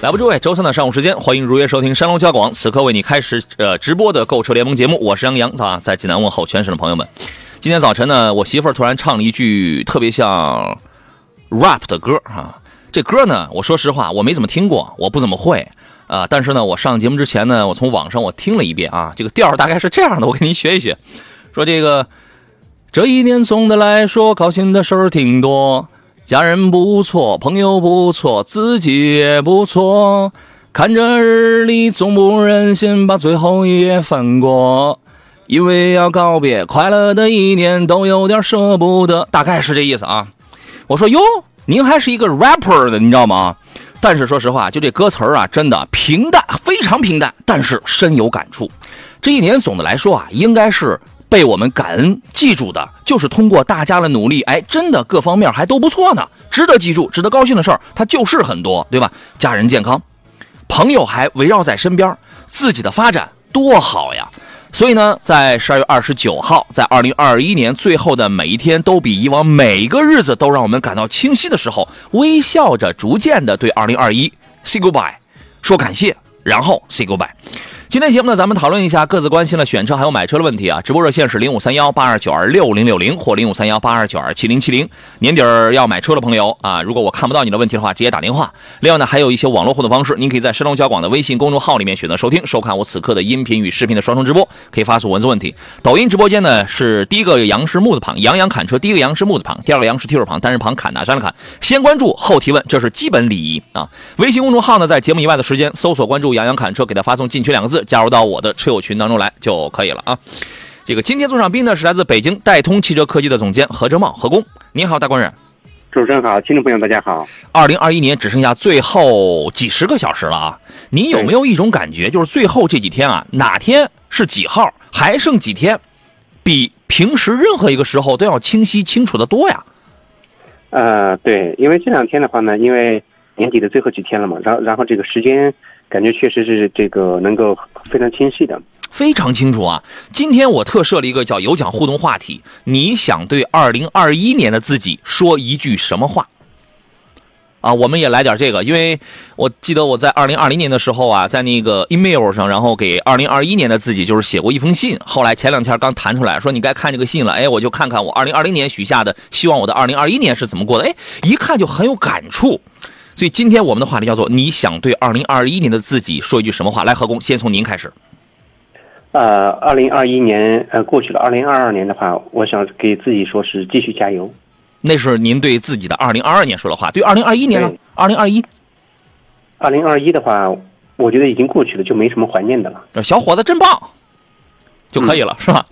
来吧，诸位，周三的上午时间，欢迎如约收听山东交广此刻为你开始呃直播的购车联盟节目。我是杨洋啊，在济南问候全省的朋友们。今天早晨呢，我媳妇儿突然唱了一句特别像 rap 的歌啊。这歌呢，我说实话，我没怎么听过，我不怎么会。啊，但是呢，我上节目之前呢，我从网上我听了一遍啊，这个调大概是这样的，我给您学一学。说这个，这一年总的来说高兴的事儿挺多，家人不错，朋友不错，自己也不错。看着日历，总不忍心把最后一页翻过，因为要告别快乐的一年，都有点舍不得。大概是这意思啊。我说哟，您还是一个 rapper 的，你知道吗？但是说实话，就这歌词啊，真的平淡，非常平淡，但是深有感触。这一年总的来说啊，应该是被我们感恩记住的，就是通过大家的努力，哎，真的各方面还都不错呢，值得记住、值得高兴的事儿，它就是很多，对吧？家人健康，朋友还围绕在身边，自己的发展多好呀！所以呢，在十二月二十九号，在二零二一年最后的每一天，都比以往每一个日子都让我们感到清晰的时候，微笑着逐渐的对二零二一 say goodbye，说感谢，然后 say goodbye。今天节目呢，咱们讨论一下各自关心的选车还有买车的问题啊。直播热线是零五三幺八二九二六零六零或零五三幺八二九二七零七零。年底要买车的朋友啊，如果我看不到你的问题的话，直接打电话。另外呢，还有一些网络互动方式，您可以在山东交广的微信公众号里面选择收听、收看我此刻的音频与视频的双重直播，可以发送文字问题。抖音直播间呢是第一个杨是木字旁，杨洋砍车，第一个杨是木字旁，第二个杨是提手旁，单人旁，砍大山的砍。先关注后提问，这是基本礼仪啊。微信公众号呢，在节目以外的时间搜索关注杨洋砍车，给他发送进群两个字，加入到我的。车友群当中来就可以了啊！这个今天坐上宾呢是来自北京戴通汽车科技的总监何哲茂何工，您好，大官人。主持人好，听众朋友大家好。二零二一年只剩下最后几十个小时了啊！您有没有一种感觉，就是最后这几天啊，哪天是几号，还剩几天，比平时任何一个时候都要清晰清楚的多呀？呃，对，因为这两天的话呢，因为年底的最后几天了嘛，然后然后这个时间。感觉确实是这个能够非常清晰的，非常清楚啊！今天我特设了一个叫有奖互动话题，你想对二零二一年的自己说一句什么话？啊，我们也来点这个，因为我记得我在二零二零年的时候啊，在那个 email 上，然后给二零二一年的自己就是写过一封信。后来前两天刚弹出来，说你该看这个信了，哎，我就看看我二零二零年许下的，希望我的二零二一年是怎么过的，哎，一看就很有感触。所以今天我们的话题叫做“你想对二零二一年的自己说一句什么话？”来，何工，先从您开始。呃，二零二一年呃过去了，二零二二年的话，我想给自己说是继续加油。那是您对自己的二零二二年说的话。对二零二一年呢？二零二一，二零二一的话，我觉得已经过去了，就没什么怀念的了。小伙子真棒，就可以了，是吧？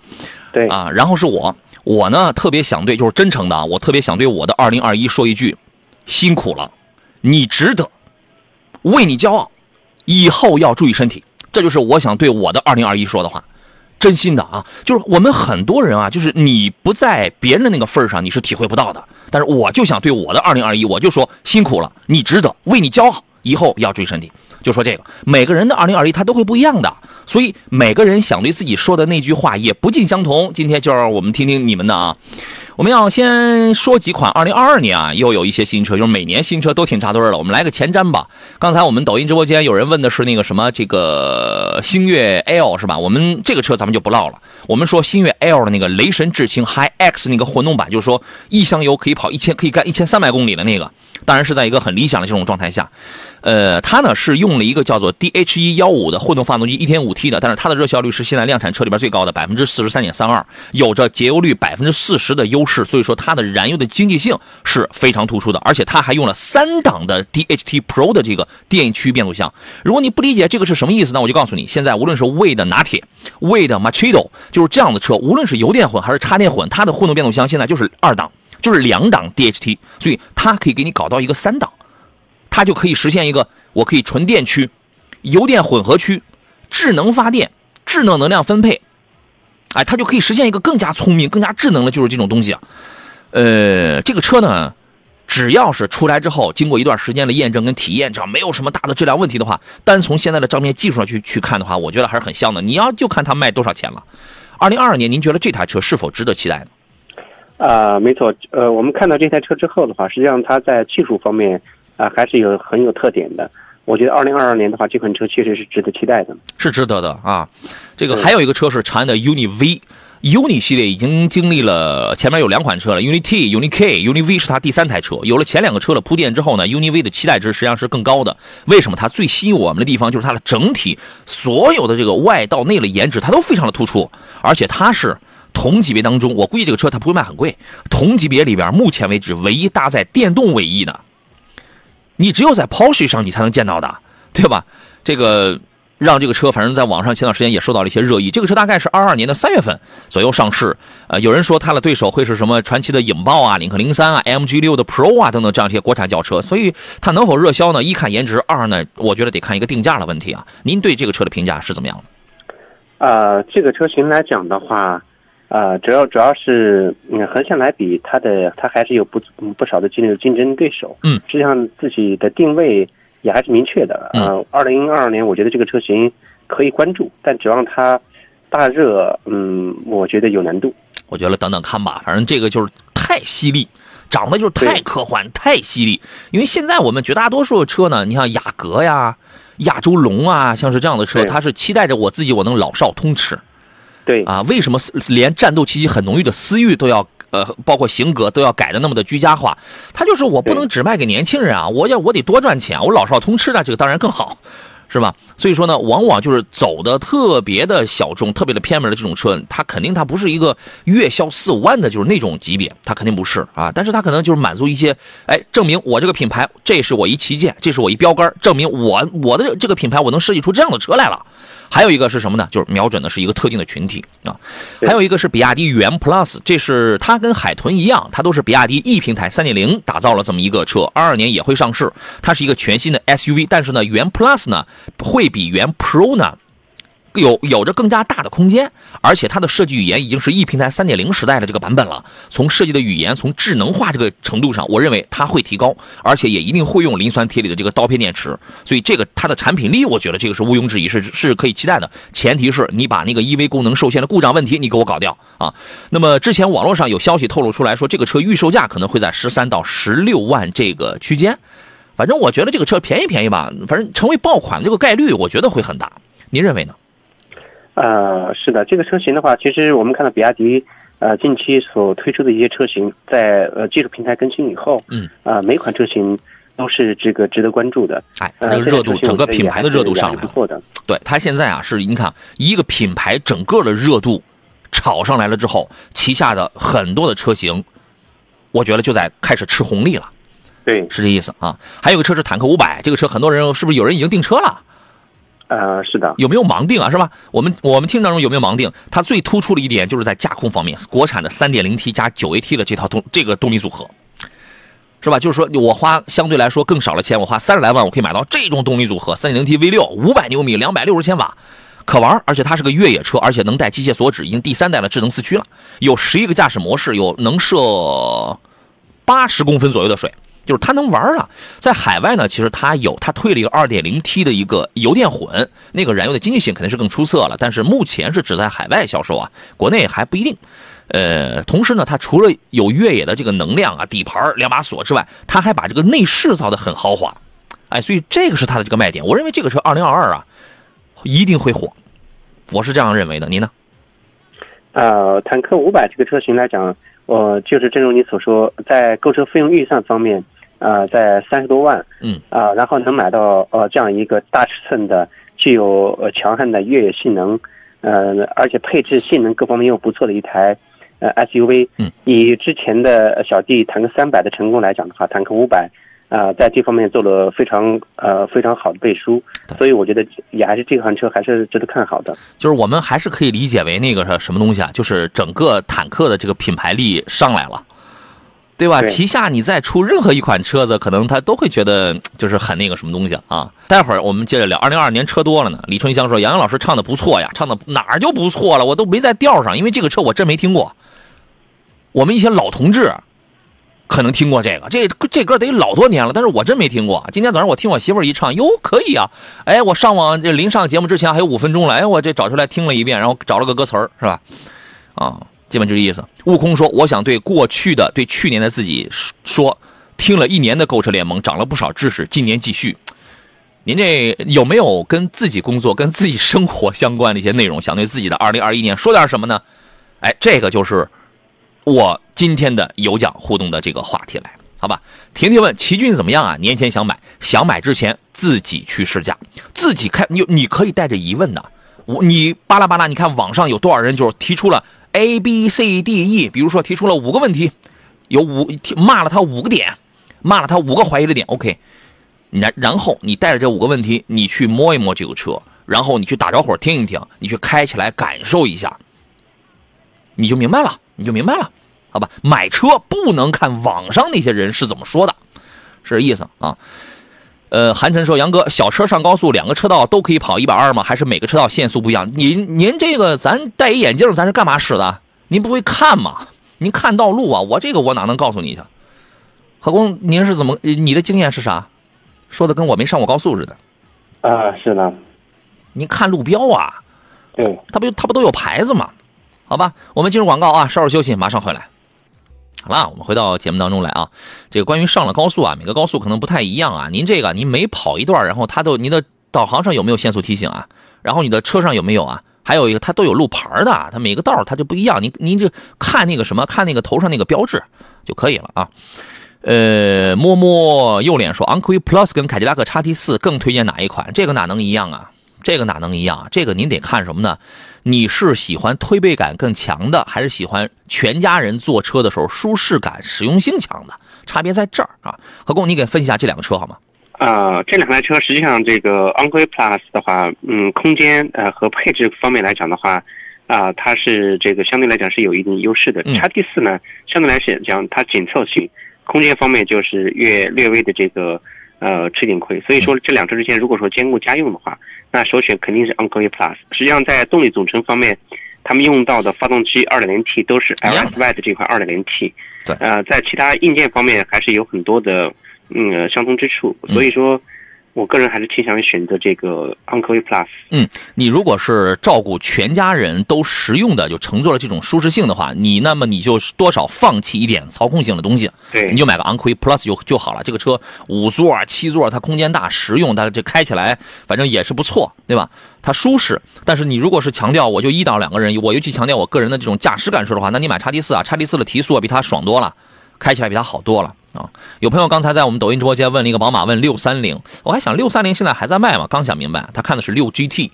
对啊，然后是我，我呢特别想对，就是真诚的啊，我特别想对我的二零二一说一句：辛苦了。你值得，为你骄傲，以后要注意身体。这就是我想对我的二零二一说的话，真心的啊！就是我们很多人啊，就是你不在别人的那个份上，你是体会不到的。但是我就想对我的二零二一，我就说辛苦了，你值得，为你骄傲，以后要注意身体。就说这个，每个人的二零二一他都会不一样的，所以每个人想对自己说的那句话也不尽相同。今天就让我们听听你们的啊。我们要先说几款2022年啊，又有一些新车，就是每年新车都挺扎堆的。我们来个前瞻吧。刚才我们抖音直播间有人问的是那个什么这个星越 L 是吧？我们这个车咱们就不唠了。我们说星越 L 的那个雷神智擎 Hi X 那个混动版，就是说一箱油可以跑一千，可以干一千三百公里的那个。当然是在一个很理想的这种状态下。呃，它呢是用了一个叫做 DH 一幺五的混动发动机，一点五 T 的，但是它的热效率是现在量产车里边最高的百分之四十三点三二，有着节油率百分之四十的优势，所以说它的燃油的经济性是非常突出的，而且它还用了三档的 DHT Pro 的这个电驱变速箱。如果你不理解这个是什么意思那，我就告诉你，现在无论是魏的拿铁、魏的 Machido，就是这样的车，无论是油电混还是插电混，它的混动变速箱现在就是二档，就是两档 DHT，所以它可以给你搞到一个三档。它就可以实现一个，我可以纯电驱，油电混合区、智能发电、智能能量分配，哎，它就可以实现一个更加聪明、更加智能的，就是这种东西啊。呃，这个车呢，只要是出来之后，经过一段时间的验证跟体验，只要没有什么大的质量问题的话，单从现在的账面技术上去去看的话，我觉得还是很香的。你要就看它卖多少钱了。二零二二年，您觉得这台车是否值得期待呢？啊，没错，呃，我们看到这台车之后的话，实际上它在技术方面啊还是有很有特点的。我觉得二零二二年的话，这款车确实是值得期待的，是值得的啊。这个还有一个车是长安的 UNI V，UNI 系列已经经历了前面有两款车了，UNI T、UNI K，UNI V 是它第三台车。有了前两个车的铺垫之后呢，UNI V 的期待值实际上是更高的。为什么它最吸引我们的地方就是它的整体所有的这个外到内的颜值，它都非常的突出，而且它是。同级别当中，我估计这个车它不会卖很贵。同级别里边，目前为止唯一搭载电动尾翼的，你只有在 Porsche 上你才能见到的，对吧？这个让这个车，反正在网上前段时间也受到了一些热议。这个车大概是二二年的三月份左右上市。呃，有人说它的对手会是什么？传祺的影豹啊，领克零三啊，MG 六的 Pro 啊等等这样一些国产轿车。所以它能否热销呢？一看颜值，二呢，我觉得得看一个定价的问题啊。您对这个车的评价是怎么样的？呃，这个车型来讲的话。啊，主要主要是嗯，横向来比，它的它还是有不不少的竞竞争对手。嗯，实际上自己的定位也还是明确的。嗯，二零二二年我觉得这个车型可以关注，但指望它大热，嗯，我觉得有难度。我觉得等等看吧，反正这个就是太犀利，长得就是太科幻、太犀利。因为现在我们绝大多数的车呢，你像雅阁呀、亚洲龙啊，像是这样的车，它是期待着我自己我能老少通吃。对啊，为什么连战斗气息很浓郁的思域都要呃，包括型格都要改的那么的居家化？它就是我不能只卖给年轻人啊，我要我得多赚钱，我老少通吃的这个当然更好。是吧？所以说呢，往往就是走的特别的小众、特别的偏门的这种车，它肯定它不是一个月销四五万的，就是那种级别，它肯定不是啊。但是它可能就是满足一些，哎，证明我这个品牌，这是我一旗舰，这是我一标杆，证明我我的这个品牌我能设计出这样的车来了。还有一个是什么呢？就是瞄准的是一个特定的群体啊。还有一个是比亚迪元 Plus，这是它跟海豚一样，它都是比亚迪 E 平台三点零打造了这么一个车，二二年也会上市。它是一个全新的 SUV，但是呢，元 Plus 呢。会比元 Pro 呢有有着更加大的空间，而且它的设计语言已经是 E 平台三点零时代的这个版本了。从设计的语言，从智能化这个程度上，我认为它会提高，而且也一定会用磷酸铁锂的这个刀片电池。所以这个它的产品力，我觉得这个是毋庸置疑，是是可以期待的。前提是你把那个 EV 功能受限的故障问题你给我搞掉啊。那么之前网络上有消息透露出来说，这个车预售价可能会在十三到十六万这个区间。反正我觉得这个车便宜便宜吧，反正成为爆款这个概率，我觉得会很大。您认为呢？呃，是的，这个车型的话，其实我们看到比亚迪呃近期所推出的一些车型，在呃技术平台更新以后，嗯，啊每款车型都是这个值得关注的。哎，这个热度，整个品牌的热度上来了。对，它现在啊是，你看一个品牌整个的热度炒上来了之后，旗下的很多的车型，我觉得就在开始吃红利了。对，是这意思啊。还有个车是坦克五百，这个车很多人是不是有人已经订车了？呃，是的。有没有盲定啊？是吧？我们我们听当中有没有盲定？它最突出的一点就是在驾控方面，国产的三点零 T 加九 AT 的这套动这个动力组合，是吧？就是说我花相对来说更少的钱，我花三十来万，我可以买到这种动力组合，三点零 T V 六，五百牛米，两百六十千瓦，可玩。而且它是个越野车，而且能带机械锁止，已经第三代的智能四驱了，有十一个驾驶模式，有能设八十公分左右的水。就是它能玩了，在海外呢，其实它有，它推了一个 2.0T 的一个油电混，那个燃油的经济性肯定是更出色了，但是目前是只在海外销售啊，国内还不一定。呃，同时呢，它除了有越野的这个能量啊、底盘、两把锁之外，它还把这个内饰造的很豪华，哎，所以这个是它的这个卖点。我认为这个车2022啊，一定会火，我是这样认为的，你呢？呃，坦克500这个车型来讲，呃，就是正如你所说，在购车费用预算方面。呃，在三十多万，嗯啊，然后能买到呃这样一个大尺寸的，具有呃强悍的越野性能，呃，而且配置性能各方面又不错的一台呃 SUV，嗯，以之前的小弟坦克三百的成功来讲的话，坦克五百啊在这方面做了非常呃非常好的背书，所以我觉得也还是这款车还是值得看好的。就是我们还是可以理解为那个什么东西啊，就是整个坦克的这个品牌力上来了。对吧？对旗下你再出任何一款车子，可能他都会觉得就是很那个什么东西啊。待会儿我们接着聊，二零二二年车多了呢。李春香说：“杨洋老师唱的不错呀，唱的哪儿就不错了，我都没在调上，因为这个车我真没听过。我们一些老同志可能听过这个，这这歌得老多年了，但是我真没听过。今天早上我听我媳妇儿一唱，哟，可以啊！哎，我上网这临上节目之前还有五分钟了，哎，我这找出来听了一遍，然后找了个歌词儿，是吧？啊。”基本就这意思。悟空说：“我想对过去的、对去年的自己说，听了一年的购车联盟，长了不少知识。今年继续。您这有没有跟自己工作、跟自己生活相关的一些内容，想对自己的二零二一年说点什么呢？哎，这个就是我今天的有奖互动的这个话题来，好吧？婷婷问奇骏怎么样啊？年前想买，想买之前自己去试驾，自己看，你你可以带着疑问的，我你巴拉巴拉，你看网上有多少人就是提出了。” A B C D E，比如说提出了五个问题，有五骂了他五个点，骂了他五个怀疑的点。OK，然然后你带着这五个问题，你去摸一摸这个车，然后你去打着火听一听，你去开起来感受一下，你就明白了，你就明白了，好吧？买车不能看网上那些人是怎么说的，是这意思啊。呃，韩晨说：“杨哥，小车上高速，两个车道都可以跑一百二吗？还是每个车道限速不一样？您您这个，咱戴一眼镜，咱是干嘛使的？您不会看吗？您看道路啊？我这个我哪能告诉你去？何工，您是怎么？你的经验是啥？说的跟我没上过高速似的。啊，是的。您看路标啊？对，它不它不都有牌子吗？好吧，我们进入广告啊，稍事休息，马上回来。”好了，我们回到节目当中来啊。这个关于上了高速啊，每个高速可能不太一样啊。您这个，您每跑一段，然后它都您的导航上有没有限速提醒啊？然后你的车上有没有啊？还有一个，它都有路牌的，它每个道它就不一样。您您就看那个什么，看那个头上那个标志就可以了啊。呃，摸摸右脸说，昂科威 Plus 跟凯迪拉克叉 T 四更推荐哪一款？这个哪能一样啊？这个哪能一样啊？这个您得看什么呢？你是喜欢推背感更强的，还是喜欢全家人坐车的时候舒适感、实用性强的？差别在这儿啊。何工，你给分析一下这两个车好吗？啊，这两台车实际上，这个昂科威 Plus 的话，嗯，空间呃和配置方面来讲的话，啊，它是这个相对来讲是有一定优势的。叉 T 四呢，相对来讲它紧凑性、空间方面就是略略微的这个呃吃点亏。所以说这两车之间，如果说兼顾家用的话，那首选肯定是昂科威 Plus。实际上在动力总成方面，他们用到的发动机 2.0T 都是 LSY 的这款 2.0T。对。呃，在其他硬件方面还是有很多的。嗯，相通之处，所以说，我个人还是倾向于选择这个昂科威 Plus。嗯，你如果是照顾全家人都实用的，就乘坐了这种舒适性的话，你那么你就多少放弃一点操控性的东西，对，你就买个昂科威 Plus 就就好了。这个车五座、七座，它空间大、实用，它这开起来反正也是不错，对吧？它舒适。但是你如果是强调我就一到两个人，我尤其强调我个人的这种驾驶感受的话，那你买叉 T 四啊，叉 T 四的提速比它爽多了，开起来比它好多了。啊，有朋友刚才在我们抖音直播间问了一个宝马，问六三零，我还想六三零现在还在卖吗？刚想明白，他看的是六 GT，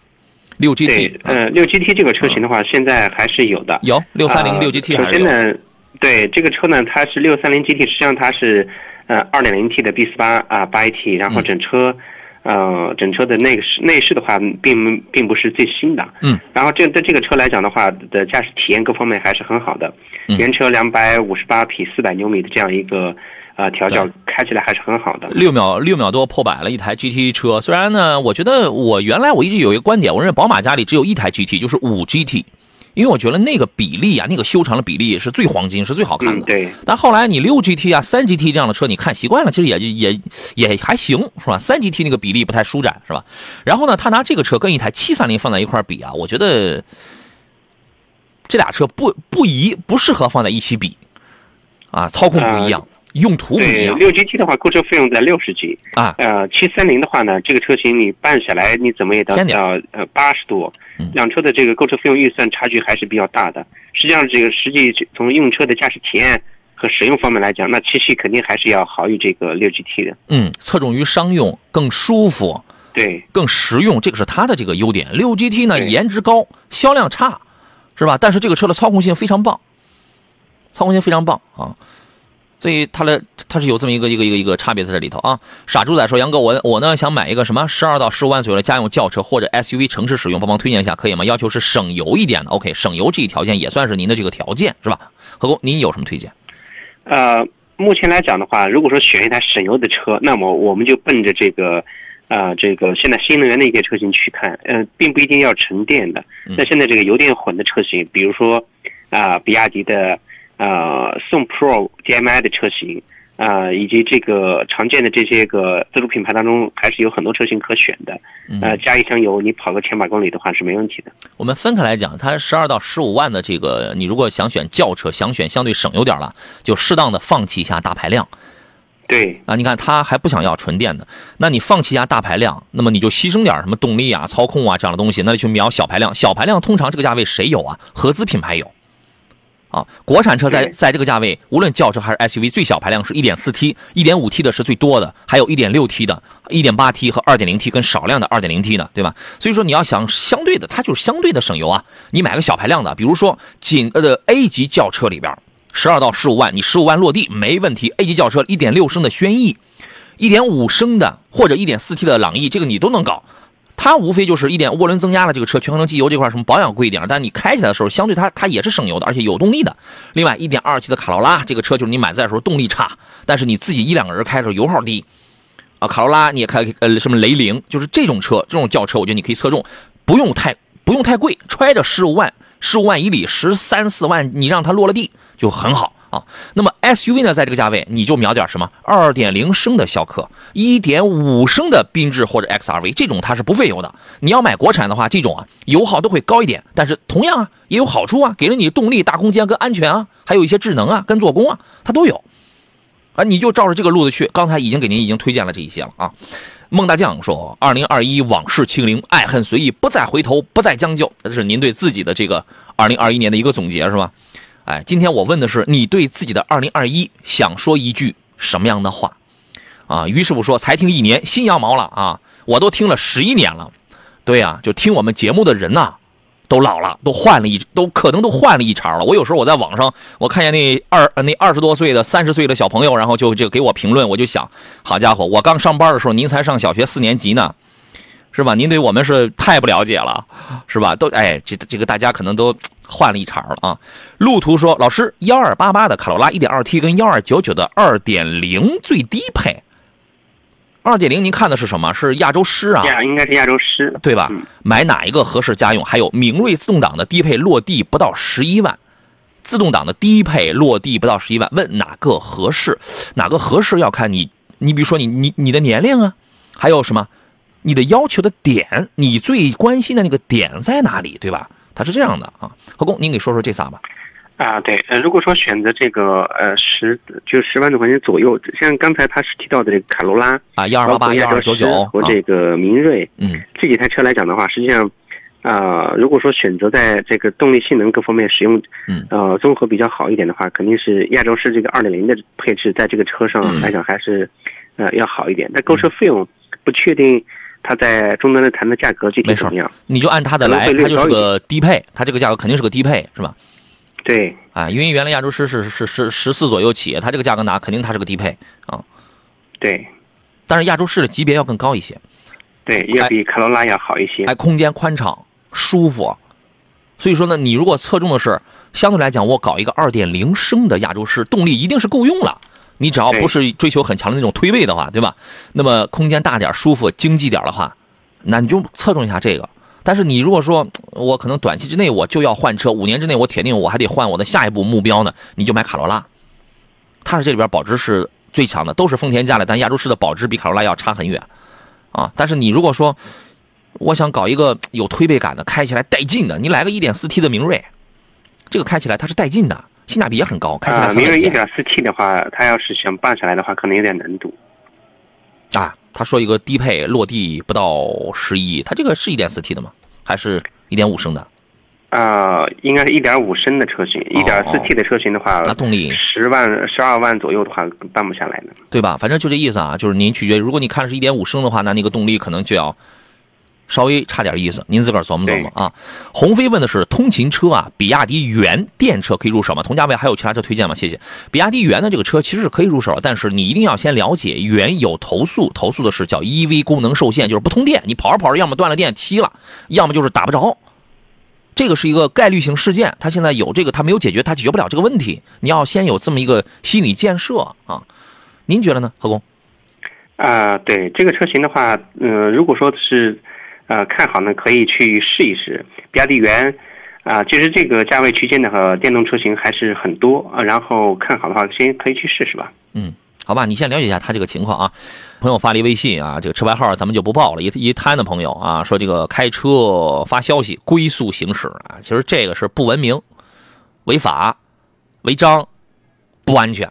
六 GT。对，呃，六 GT 这个车型的话，现在还是有的。有六三零六 GT 还是有。首先呢，对这个车呢，它是六三零 GT，实际上它是呃二点零 T 的 B 四八啊八 AT，然后整车呃整车的内饰内饰的话，并并不是最新的。嗯。然后这对这个车来讲的话，的驾驶体验各方面还是很好的。原车两百五十八匹，四百牛米的这样一个。啊，调教开起来还是很好的。六秒六秒多破百了，一台 GT 车。虽然呢，我觉得我原来我一直有一个观点，我认为宝马家里只有一台 GT，就是五 GT，因为我觉得那个比例啊，那个修长的比例是最黄金，是最好看的。对。但后来你六 GT 啊、三 GT 这样的车，你看习惯了，其实也也也还行，是吧？三 GT 那个比例不太舒展，是吧？然后呢，他拿这个车跟一台七三零放在一块比啊，我觉得这俩车不不宜不适合放在一起比啊，操控不一样。用途不一样。六 GT 的话，购车费用在六十几啊。呃，七三零的话呢，这个车型你办下来，你怎么也得要呃八十多。两车的这个购车费用预算差距还是比较大的。实际上，这个实际从用车的驾驶体验和使用方面来讲，那七系肯定还是要好于这个六 GT 的。嗯，侧重于商用，更舒服，对，更实用，这个是它的这个优点。六 GT 呢，颜值高，销量差，是吧？但是这个车的操控性非常棒，操控性非常棒啊。所以它的它是有这么一个一个一个一个差别在这里头啊。傻猪仔说：“杨哥，我我呢想买一个什么十二到十五万左右的家用轿车或者 SUV 城市使用，帮忙推荐一下可以吗？要求是省油一点的。OK，省油这一条件也算是您的这个条件是吧？何工，您有什么推荐？呃，目前来讲的话，如果说选一台省油的车，那么我们就奔着这个，啊，这个现在新能源的一些车型去看，呃，并不一定要纯电的。那现在这个油电混的车型，比如说，啊，比亚迪的，呃，宋 Pro DM-i 的车型。啊，以及这个常见的这些个自主品牌当中，还是有很多车型可选的。呃，加一箱油，你跑个千把公里的话是没问题的。我们分开来讲，它十二到十五万的这个，你如果想选轿车，想选相对省油点了，就适当的放弃一下大排量。对啊，你看他还不想要纯电的，那你放弃一下大排量，那么你就牺牲点什么动力啊、操控啊这样的东西，那就去瞄小排量。小排量通常这个价位谁有啊？合资品牌有。啊，国产车在在这个价位，无论轿车还是 SUV，最小排量是 1.4T、1.5T 的是最多的，还有一点六 T 的、一点八 T 和 2.0T 跟少量的 2.0T 的，对吧？所以说你要想相对的，它就是相对的省油啊。你买个小排量的，比如说仅呃的 A 级轿车里边，十二到十五万，你十五万落地没问题。A 级轿车1.6升的轩逸，1.5升的或者 1.4T 的朗逸，这个你都能搞。它无非就是一点涡轮增压的这个车，全合成机油这块什么保养贵一点，但你开起来的时候，相对它它也是省油的，而且有动力的。另外，一点二 T 的卡罗拉这个车就是你买在的时候动力差，但是你自己一两个人开的时候油耗低啊。卡罗拉你也开呃什么雷凌，就是这种车这种轿车，我觉得你可以侧重，不用太不用太贵，揣着十五万十五万以里十三四万，你让它落了地就很好。啊，那么 SUV 呢，在这个价位你就瞄点什么？二点零升的逍客，一点五升的缤智或者 XRV，这种它是不费油的。你要买国产的话，这种啊油耗都会高一点，但是同样啊也有好处啊，给了你动力、大空间跟安全啊，还有一些智能啊跟做工啊，它都有。啊，你就照着这个路子去。刚才已经给您已经推荐了这一些了啊。孟大将说：“二零二一往事清零，爱恨随意，不再回头，不再将就。”这是您对自己的这个二零二一年的一个总结是吧？哎，今天我问的是你对自己的二零二一想说一句什么样的话？啊，于师傅说才听一年，心羊毛了啊！我都听了十一年了，对呀，就听我们节目的人呐，都老了，都换了一，都可能都换了一茬了。我有时候我在网上，我看见那二那二十多岁的、三十岁的小朋友，然后就就给我评论，我就想，好家伙，我刚上班的时候，您才上小学四年级呢。是吧？您对我们是太不了解了，是吧？都哎，这这个大家可能都换了一茬了啊。路途说，老师，幺二八八的卡罗拉一点二 T 跟幺二九九的二点零最低配，二点零您看的是什么？是亚洲狮啊？亚应该是亚洲狮，对吧？买哪一个合适家用？还有明锐自动挡的低配落地不到十一万，自动挡的低配落地不到十一万，问哪个合适？哪个合适要看你，你比如说你你你的年龄啊，还有什么？你的要求的点，你最关心的那个点在哪里，对吧？它是这样的啊，何工，您给说说这仨吧。啊，对，呃，如果说选择这个呃十就十万多块钱左右，像刚才他是提到的这个卡罗拉啊，幺二八八幺二九九和这个明锐，嗯，这几台车来讲的话，实际上啊，如果说选择在这个动力性能各方面使用，嗯，呃，综合比较好一点的话，肯定是亚洲狮这个二点零的配置，在这个车上来讲还是呃要好一点。但购车费用不确定。它在终端的谈的价格具体怎么样？你就按它的来，它就是个低配，它这个价格肯定是个低配，是吧？对，啊，因为原来亚洲狮是是是十四左右起，它这个价格拿肯定它是个低配啊。对，但是亚洲狮的级别要更高一些，对，要比卡罗拉要好一些。哎，空间宽敞舒服，所以说呢，你如果侧重的是相对来讲，我搞一个二点零升的亚洲狮，动力一定是够用了。你只要不是追求很强的那种推背的话，对吧？那么空间大点、舒服、经济点的话，那你就侧重一下这个。但是你如果说我可能短期之内我就要换车，五年之内我铁定我还得换我的下一步目标呢，你就买卡罗拉。它是这里边保值是最强的，都是丰田家的，但亚洲狮的保值比卡罗拉要差很远啊。但是你如果说我想搞一个有推背感的，开起来带劲的，你来个 1.4T 的明锐，这个开起来它是带劲的。性价比也很高，开起来很明锐一点四 T 的话，它要是想办下来的话，可能有点难度。啊，他说一个低配落地不到十一，它这个是一点四 T 的吗？还是一点五升的？啊，应该是一点五升的车型，一点四 T 的车型的话，那动力十万十二万左右的话，办不下来的，对吧？反正就这意思啊，就是您取决，如果你看是一点五升的话，那那个动力可能就要。稍微差点意思，您自个儿琢磨琢磨啊。鸿飞问的是通勤车啊，比亚迪元电车可以入手吗？同价位还有其他车推荐吗？谢谢。比亚迪元的这个车其实是可以入手，但是你一定要先了解元有投诉，投诉的是叫 EV 功能受限，就是不通电，你跑着跑着要么断了电踢了，要么就是打不着。这个是一个概率性事件，它现在有这个，它没有解决，它解决不了这个问题。你要先有这么一个心理建设啊。您觉得呢，何工？啊，对这个车型的话，嗯，如果说是呃看好呢，可以去试一试。比亚迪元啊，其实这个价位区间的和电动车型还是很多啊。然后看好的话，先可以去试试吧。嗯，好吧，你先了解一下他这个情况啊。朋友发了一微信啊，这个车牌号咱们就不报了。一一摊的朋友啊，说这个开车发消息龟速行驶啊，其实这个是不文明、违法、违章、不安全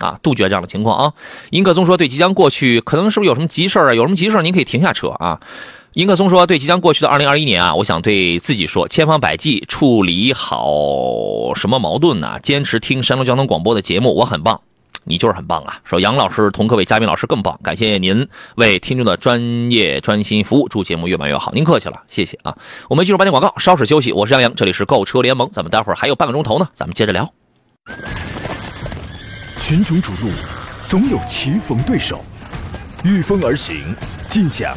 啊，杜绝这样的情况啊。尹克松说，对即将过去，可能是不是有什么急事啊？有什么急事您可以停下车啊。尹可松说，对即将过去的二零二一年啊，我想对自己说，千方百计处理好什么矛盾呢？坚持听山东交通广播的节目，我很棒。你就是很棒啊！说杨老师同各位嘉宾老师更棒，感谢您为听众的专业专心服务，祝节目越办越好。您客气了，谢谢啊！我们进入半点广告，稍事休息。我是杨洋，这里是购车联盟，咱们待会儿还有半个钟头呢，咱们接着聊。群雄逐鹿，总有棋逢对手，御风而行，尽享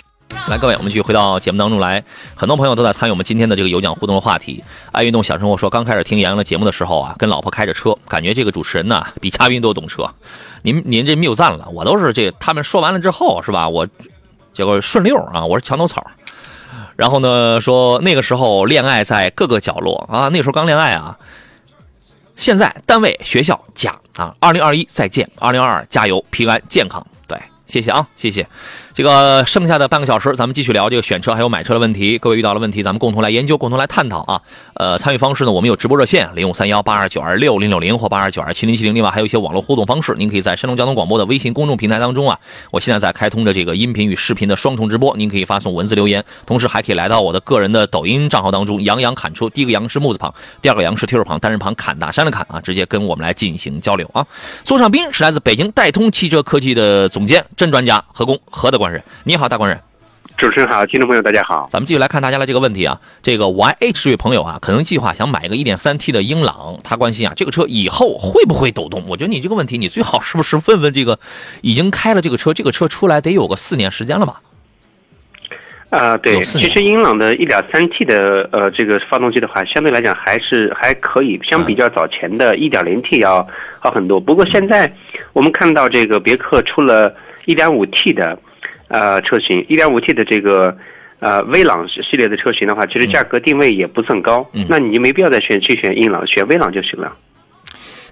来，各位，我们继续回到节目当中来。很多朋友都在参与我们今天的这个有奖互动的话题。爱运动小生活说，刚开始听杨洋的节目的时候啊，跟老婆开着车，感觉这个主持人呢比嘉宾都懂车。您您这谬赞了，我都是这他们说完了之后是吧？我结果顺溜啊，我是墙头草。然后呢，说那个时候恋爱在各个角落啊，那时候刚恋爱啊。现在单位、学校加啊，二零二一再见，二零二二加油，平安健康。对，谢谢啊，谢谢。这个剩下的半个小时，咱们继续聊这个选车还有买车的问题。各位遇到了问题，咱们共同来研究，共同来探讨啊。呃，参与方式呢，我们有直播热线零五三幺八二九二六零六零或八二九二七零七零，另外还有一些网络互动方式，您可以在山东交通广播的微信公众平台当中啊，我现在在开通着这个音频与视频的双重直播，您可以发送文字留言，同时还可以来到我的个人的抖音账号当中，杨洋侃车，第一个杨是木字旁，第二个杨是提手旁，单人旁，侃大山的侃啊，直接跟我们来进行交流啊。座上宾是来自北京戴通汽车科技的总监真专家何工何的官人，你好，大官人。主持人好，听众朋友大家好，咱们继续来看大家的这个问题啊。这个 YH 这位朋友啊，可能计划想买一个 1.3T 的英朗，他关心啊，这个车以后会不会抖动？我觉得你这个问题，你最好是不是问问这个已经开了这个车，这个车出来得有个四年时间了吧？啊，对，其实英朗的 1.3T 的呃这个发动机的话，相对来讲还是还可以，相比较早前的 1.0T 要好很多。不过现在我们看到这个别克出了 1.5T 的。呃，车型一点五 T 的这个呃威朗系列的车型的话，其实价格定位也不算高，那你就没必要再选去选英朗，选威朗就行了。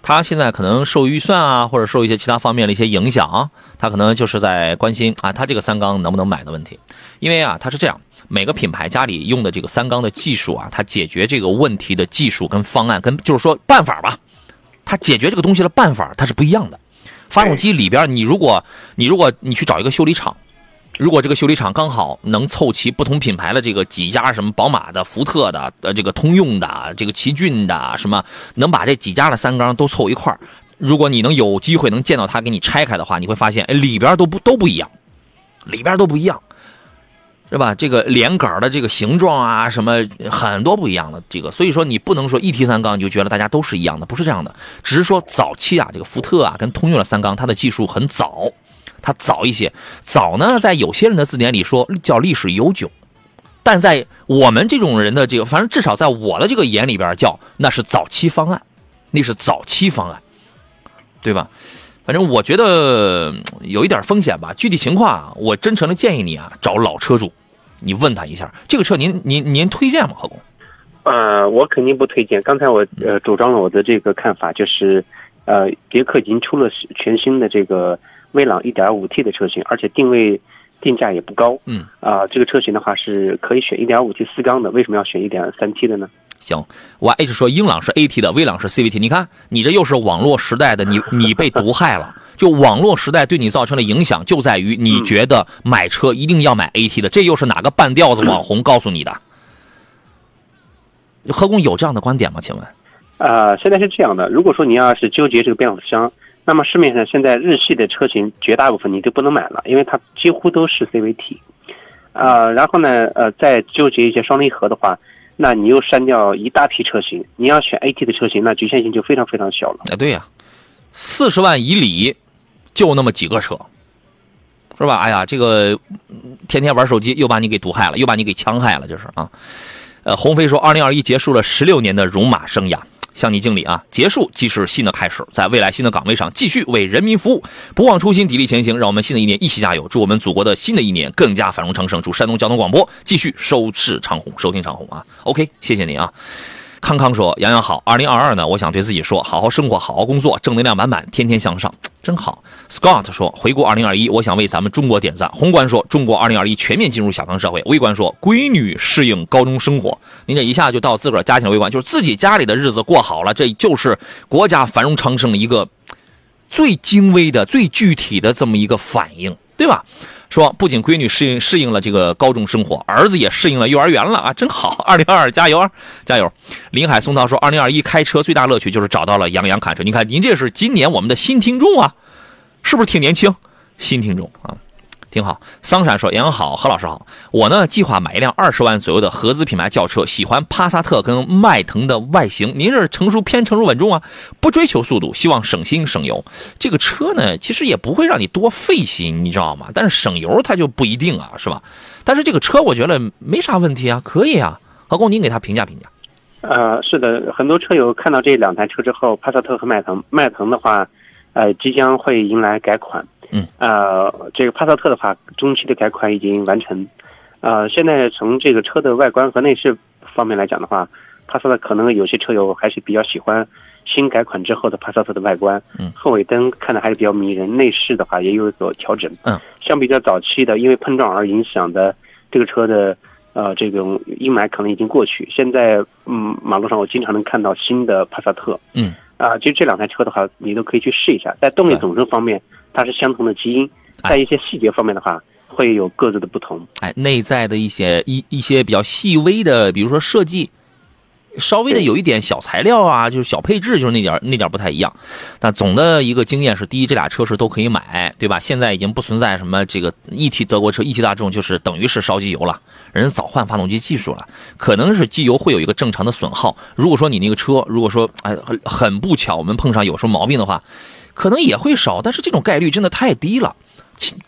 他现在可能受预算啊，或者受一些其他方面的一些影响，他可能就是在关心啊，他这个三缸能不能买的问题。因为啊，他是这样，每个品牌家里用的这个三缸的技术啊，它解决这个问题的技术跟方案跟就是说办法吧，它解决这个东西的办法它是不一样的。发动机里边，你如果你如果你去找一个修理厂。如果这个修理厂刚好能凑齐不同品牌的这个几家，什么宝马的、福特的、呃，这个通用的、这个奇骏的，什么能把这几家的三缸都凑一块如果你能有机会能见到它给你拆开的话，你会发现，哎，里边都不都不一样，里边都不一样，是吧？这个连杆的这个形状啊，什么很多不一样的这个，所以说你不能说一提三缸你就觉得大家都是一样的，不是这样的，只是说早期啊，这个福特啊跟通用的三缸，它的技术很早。它早一些，早呢，在有些人的字典里说叫历史悠久，但在我们这种人的这个，反正至少在我的这个眼里边叫那是早期方案，那是早期方案，对吧？反正我觉得有一点风险吧。具体情况，我真诚的建议你啊，找老车主，你问他一下，这个车您您您推荐吗？何工？呃，我肯定不推荐。刚才我呃主张了我的这个看法，就是呃，别克已经出了全新的这个。威朗 1.5T 的车型，而且定位定价也不高。嗯啊，这个车型的话是可以选 1.5T 四缸的，为什么要选 1.3T 的呢？行，我 H 说英朗是 AT 的，威朗是 CVT。你看，你这又是网络时代的，你 你被毒害了。就网络时代对你造成的影响，就在于你觉得买车一定要买 AT 的，这又是哪个半吊子网红告诉你的？何工有这样的观点吗？请问？啊，现在是这样的，如果说你要是纠结这个变速箱。那么市面上现在日系的车型绝大部分你都不能买了，因为它几乎都是 CVT，啊，然后呢，呃，再纠结一些双离合的话，那你又删掉一大批车型，你要选 AT 的车型，那局限性就非常非常小了。哎，对呀，四十万以里就那么几个车，是吧？哎呀，这个天天玩手机又把你给毒害了，又把你给戕害了，就是啊。呃，鸿飞说，二零二一结束了十六年的戎马生涯。向你敬礼啊！结束即是新的开始，在未来新的岗位上继续为人民服务，不忘初心，砥砺前行。让我们新的一年一起加油，祝我们祖国的新的一年更加繁荣昌盛。祝山东交通广播继续收视长虹，收听长虹啊！OK，谢谢您啊。康康说：“杨洋好，二零二二呢，我想对自己说，好好生活，好好工作，正能量满满，天天向上，真好。” Scott 说：“回顾二零二一，我想为咱们中国点赞。”宏观说：“中国二零二一全面进入小康社会。”微观说：“闺女适应高中生活。”您这一下就到自个儿家庭微观，就是自己家里的日子过好了，这就是国家繁荣昌盛的一个最精微的、最具体的这么一个反应，对吧？说不仅闺女适应适应了这个高中生活，儿子也适应了幼儿园了啊，真好！二零二二加油啊，加油！林海松涛说，二零二一开车最大乐趣就是找到了杨洋侃车。你看，您这是今年我们的新听众啊，是不是挺年轻？新听众啊。挺好，桑闪说：“杨好，何老师好。我呢，计划买一辆二十万左右的合资品牌轿车，喜欢帕萨特跟迈腾的外形。您是成熟偏成熟稳重啊，不追求速度，希望省心省油。这个车呢，其实也不会让你多费心，你知道吗？但是省油它就不一定啊，是吧？但是这个车我觉得没啥问题啊，可以啊。何工，您给他评价评价。呃，是的，很多车友看到这两台车之后，帕萨特和迈腾，迈腾的话，呃，即将会迎来改款。”嗯，呃，这个帕萨特的话，中期的改款已经完成，呃，现在从这个车的外观和内饰方面来讲的话，帕萨特可能有些车友还是比较喜欢新改款之后的帕萨特的外观，嗯，后尾灯看的还是比较迷人，内饰的话也有所调整，嗯，相比较早期的因为碰撞而影响的这个车的呃这种阴霾可能已经过去，现在嗯马路上我经常能看到新的帕萨特，嗯。啊，其实这两台车的话，你都可以去试一下。在动力总成方面，它是相同的基因，在一些细节方面的话，会有各自的不同。哎，内在的一些一一些比较细微的，比如说设计。稍微的有一点小材料啊，就是小配置，就是那点那点不太一样。但总的一个经验是，第一，这俩车是都可以买，对吧？现在已经不存在什么这个一提德国车，一提大众就是等于是烧机油了，人家早换发动机技术了，可能是机油会有一个正常的损耗。如果说你那个车，如果说哎很很不巧，我们碰上有什么毛病的话，可能也会烧，但是这种概率真的太低了。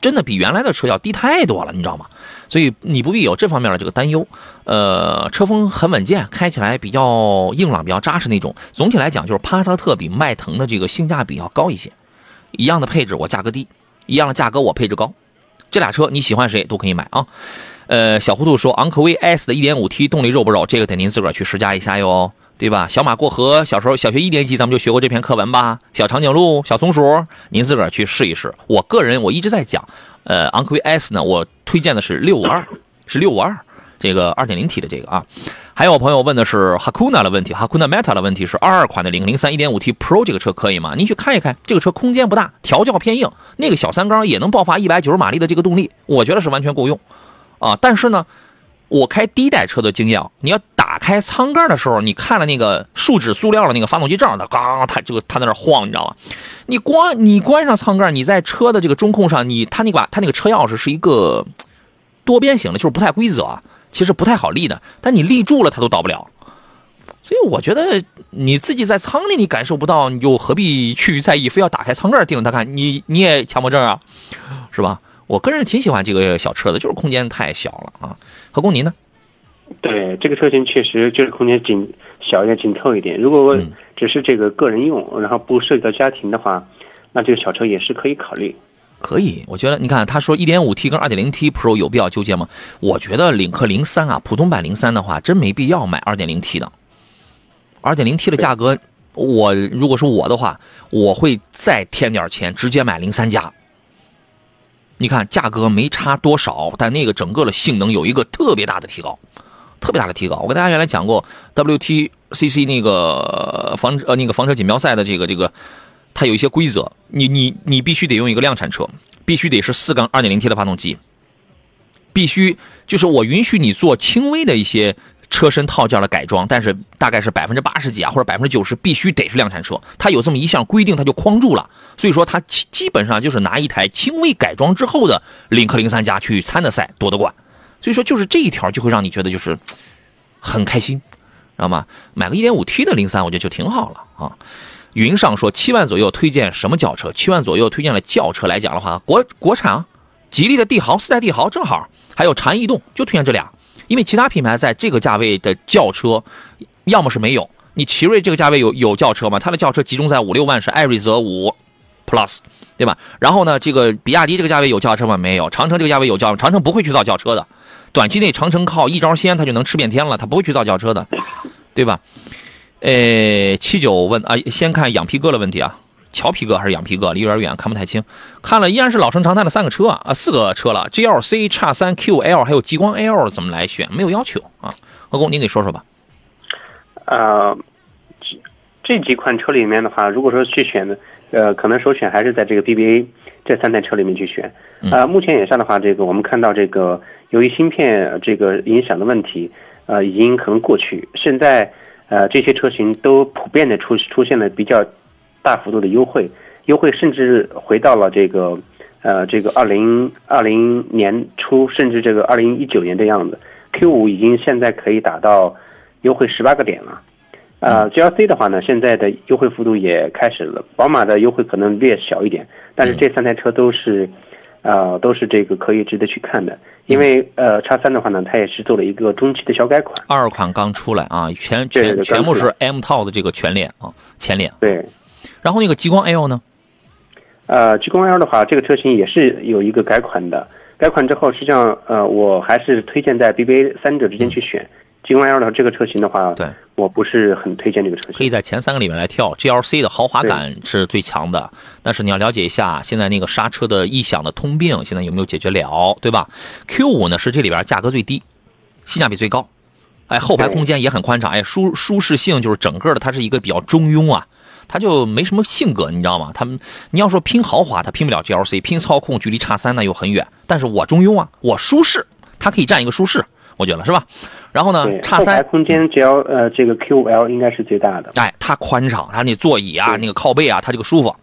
真的比原来的车要低太多了，你知道吗？所以你不必有这方面的这个担忧。呃，车风很稳健，开起来比较硬朗、比较扎实那种。总体来讲，就是帕萨特比迈腾的这个性价比要高一些。一样的配置，我价格低；一样的价格，我配置高。这俩车你喜欢谁都可以买啊。呃，小糊涂说，昂科威 S 的 1.5T 动力肉不肉？这个得您自个儿去试驾一下哟。对吧？小马过河，小时候小学一年级咱们就学过这篇课文吧。小长颈鹿，小松鼠，您自个儿去试一试。我个人我一直在讲，呃，昂科威 S 呢，我推荐的是六五二，是六五二这个二点零 T 的这个啊。还有朋友问的是 Hakuna 的问题，Hakuna Meta 的问题是二二款的零零三一点五 T Pro 这个车可以吗？您去看一看，这个车空间不大，调教偏硬，那个小三缸也能爆发一百九十马力的这个动力，我觉得是完全够用啊。但是呢。我开第一代车的经验，你要打开舱盖的时候，你看了那个树脂塑料的那个发动机罩，它刚它这个它在那晃，你知道吗？你关你关上舱盖，你在车的这个中控上，你它那把它那个车钥匙是一个多边形的，就是不太规则，其实不太好立的。但你立住了，它都倒不了。所以我觉得你自己在舱里你感受不到，你又何必去在意？非要打开舱盖盯着它看？你你也强迫症啊，是吧？我个人挺喜欢这个小车的，就是空间太小了啊。何工，您呢？对，这个车型确实就是空间紧小一点、紧凑一点。如果只是这个个人用，然后不涉及到家庭的话，那这个小车也是可以考虑。可以，我觉得你看他说 1.5T 跟 2.0T Pro 有必要纠结吗？我觉得领克零三啊，普通版零三的话，真没必要买 2.0T 的。2.0T 的价格，我如果是我的话，我会再添点钱，直接买零三加。你看价格没差多少，但那个整个的性能有一个特别大的提高，特别大的提高。我跟大家原来讲过，WTCC 那个房呃那个房车锦标赛的这个这个，它有一些规则，你你你必须得用一个量产车，必须得是四缸 2.0T 的发动机，必须就是我允许你做轻微的一些车身套件的改装，但是大概是百分之八十几啊，或者百分之九十必须得是量产车，它有这么一项规定，它就框住了。所以说，它基基本上就是拿一台轻微改装之后的领克零三加去参的赛夺的冠。所以说，就是这一条就会让你觉得就是很开心，知道吗？买个一点五 T 的零三，我觉得就挺好了啊。云上说七万左右推荐什么轿车？七万左右推荐了轿车来讲的话，国国产，吉利的帝豪四代帝豪正好，还有长安逸动就推荐这俩。因为其他品牌在这个价位的轿车，要么是没有。你奇瑞这个价位有有轿车吗？它的轿车集中在五六万是艾瑞泽五 Plus，对吧？然后呢，这个比亚迪这个价位有轿车吗？没有。长城这个价位有轿，长城不会去造轿车的。短期内长城靠一招鲜，它就能吃遍天了，它不会去造轿车的，对吧？呃，七九问啊，先看养皮哥的问题啊。乔皮哥还是养皮哥，离有点远，看不太清。看了依然是老生常谈的三个车啊，四个车了：GLC、叉三、QL，还有极光 L，怎么来选？没有要求啊。何工，您给说说吧。呃，这这几款车里面的话，如果说去选的，呃，可能首选还是在这个 BBA 这三台车里面去选。呃，目前眼下的话，这个我们看到这个由于芯片这个影响的问题，呃，已经可能过去。现在呃，这些车型都普遍的出出现了比较。大幅度的优惠，优惠甚至回到了这个，呃，这个二零二零年初，甚至这个二零一九年的样子。Q 五已经现在可以达到优惠十八个点了，呃，G L C 的话呢，现在的优惠幅度也开始了。宝马的优惠可能略小一点，但是这三台车都是，呃，都是这个可以值得去看的。因为呃，叉三的话呢，它也是做了一个中期的小改款，二款刚出来啊，全全全部是 M 套的这个全脸啊，前脸对。然后那个极光 L 呢？呃，极光 L 的话，这个车型也是有一个改款的。改款之后，实际上，呃，我还是推荐在 BBA 三者之间去选。极光 L 的这个车型的话，对，我不是很推荐这个车型。可以在前三个里面来跳，GLC 的豪华感是最强的。但是你要了解一下，现在那个刹车的异响的通病，现在有没有解决了，对吧？Q 五呢是这里边价格最低，性价比最高，哎，后排空间也很宽敞，哎，舒舒适性就是整个的，它是一个比较中庸啊。他就没什么性格，你知道吗？他们你要说拼豪华，他拼不了 GLC；拼操控，距离叉三那又很远。但是我中庸啊，我舒适，它可以占一个舒适，我觉得是吧？然后呢，叉三空间只要呃这个 QL 应该是最大的。哎，它宽敞，它那座椅啊，那个靠背啊，它这个舒服。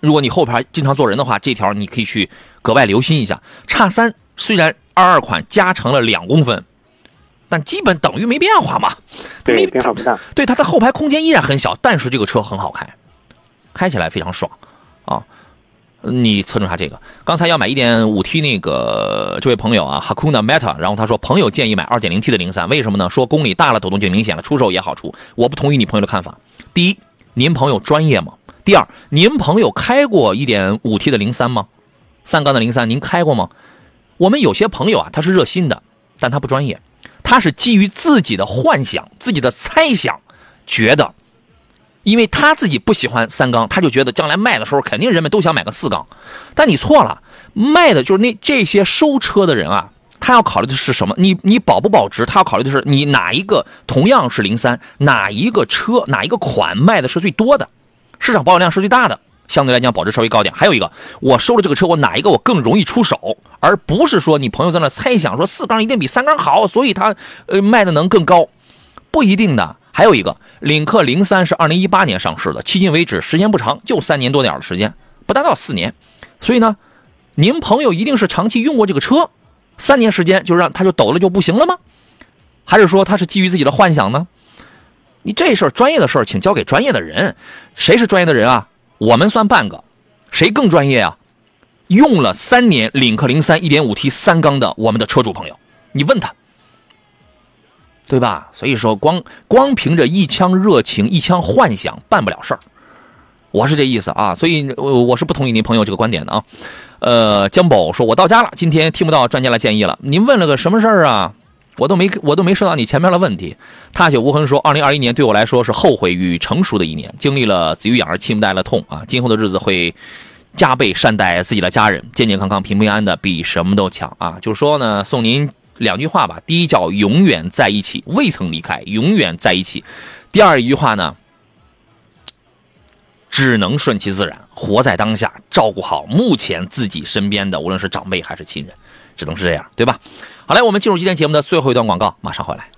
如果你后排经常坐人的话，这条你可以去格外留心一下。叉三虽然二二款加长了两公分。但基本等于没变化嘛，对，变化不大。对，它的后排空间依然很小，但是这个车很好开，开起来非常爽啊！你侧重下这个。刚才要买一点五 T 那个这位朋友啊，Hakuna Meta，然后他说朋友建议买二点零 T 的零三，为什么呢？说公里大了抖动就明显了，出手也好出。我不同意你朋友的看法。第一，您朋友专业吗？第二，您朋友开过一点五 T 的零三吗？三缸的零三您开过吗？我们有些朋友啊，他是热心的，但他不专业。他是基于自己的幻想、自己的猜想，觉得，因为他自己不喜欢三缸，他就觉得将来卖的时候肯定人们都想买个四缸。但你错了，卖的就是那这些收车的人啊，他要考虑的是什么？你你保不保值？他要考虑的是你哪一个同样是零三，哪一个车哪一个款卖的是最多的，市场保有量是最大的。相对来讲保值稍微高点，还有一个，我收了这个车，我哪一个我更容易出手，而不是说你朋友在那猜想说四缸一定比三缸好，所以他呃卖的能更高，不一定的。还有一个，领克零三是二零一八年上市的，迄今为止时间不长，就三年多点的时间，不达到四年，所以呢，您朋友一定是长期用过这个车，三年时间就让他就抖了就不行了吗？还是说他是基于自己的幻想呢？你这事儿专业的事儿，请交给专业的人，谁是专业的人啊？我们算半个，谁更专业啊？用了三年领克零三一点五 T 三缸的我们的车主朋友，你问他，对吧？所以说，光光凭着一腔热情、一腔幻想办不了事儿，我是这意思啊。所以，我我是不同意您朋友这个观点的啊。呃，江宝说，我到家了，今天听不到专家的建议了。您问了个什么事儿啊？我都没我都没说到你前面的问题。踏雪无痕说，二零二一年对我来说是后悔与成熟的一年，经历了子欲养而亲不待的痛啊！今后的日子会加倍善待自己的家人，健健康康、平平安安的，比什么都强啊！就说呢，送您两句话吧。第一叫永远在一起，未曾离开，永远在一起。第二一句话呢，只能顺其自然，活在当下，照顾好目前自己身边的，无论是长辈还是亲人，只能是这样，对吧？好嘞，我们进入今天节目的最后一段广告，马上回来。